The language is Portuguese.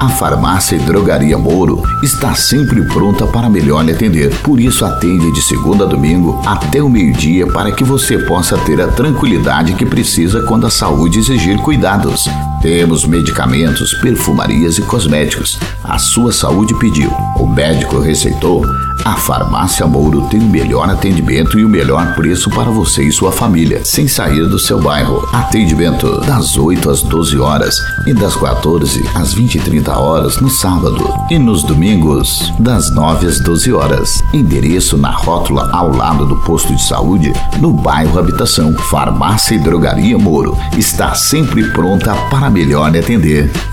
A farmácia e drogaria Moro está sempre pronta para melhor lhe atender. Por isso atende de segunda a domingo até o meio-dia para que você possa ter a tranquilidade que precisa quando a saúde exigir cuidados. Temos medicamentos, perfumarias e cosméticos. A sua saúde pediu. O médico receitou. A Farmácia Mouro tem o melhor atendimento e o melhor preço para você e sua família, sem sair do seu bairro. Atendimento das 8 às 12 horas e das 14 às 20 e 30 horas no sábado e nos domingos das 9 às 12 horas. Endereço na rótula ao lado do posto de saúde no bairro Habitação. Farmácia e Drogaria Moro está sempre pronta para melhor lhe atender.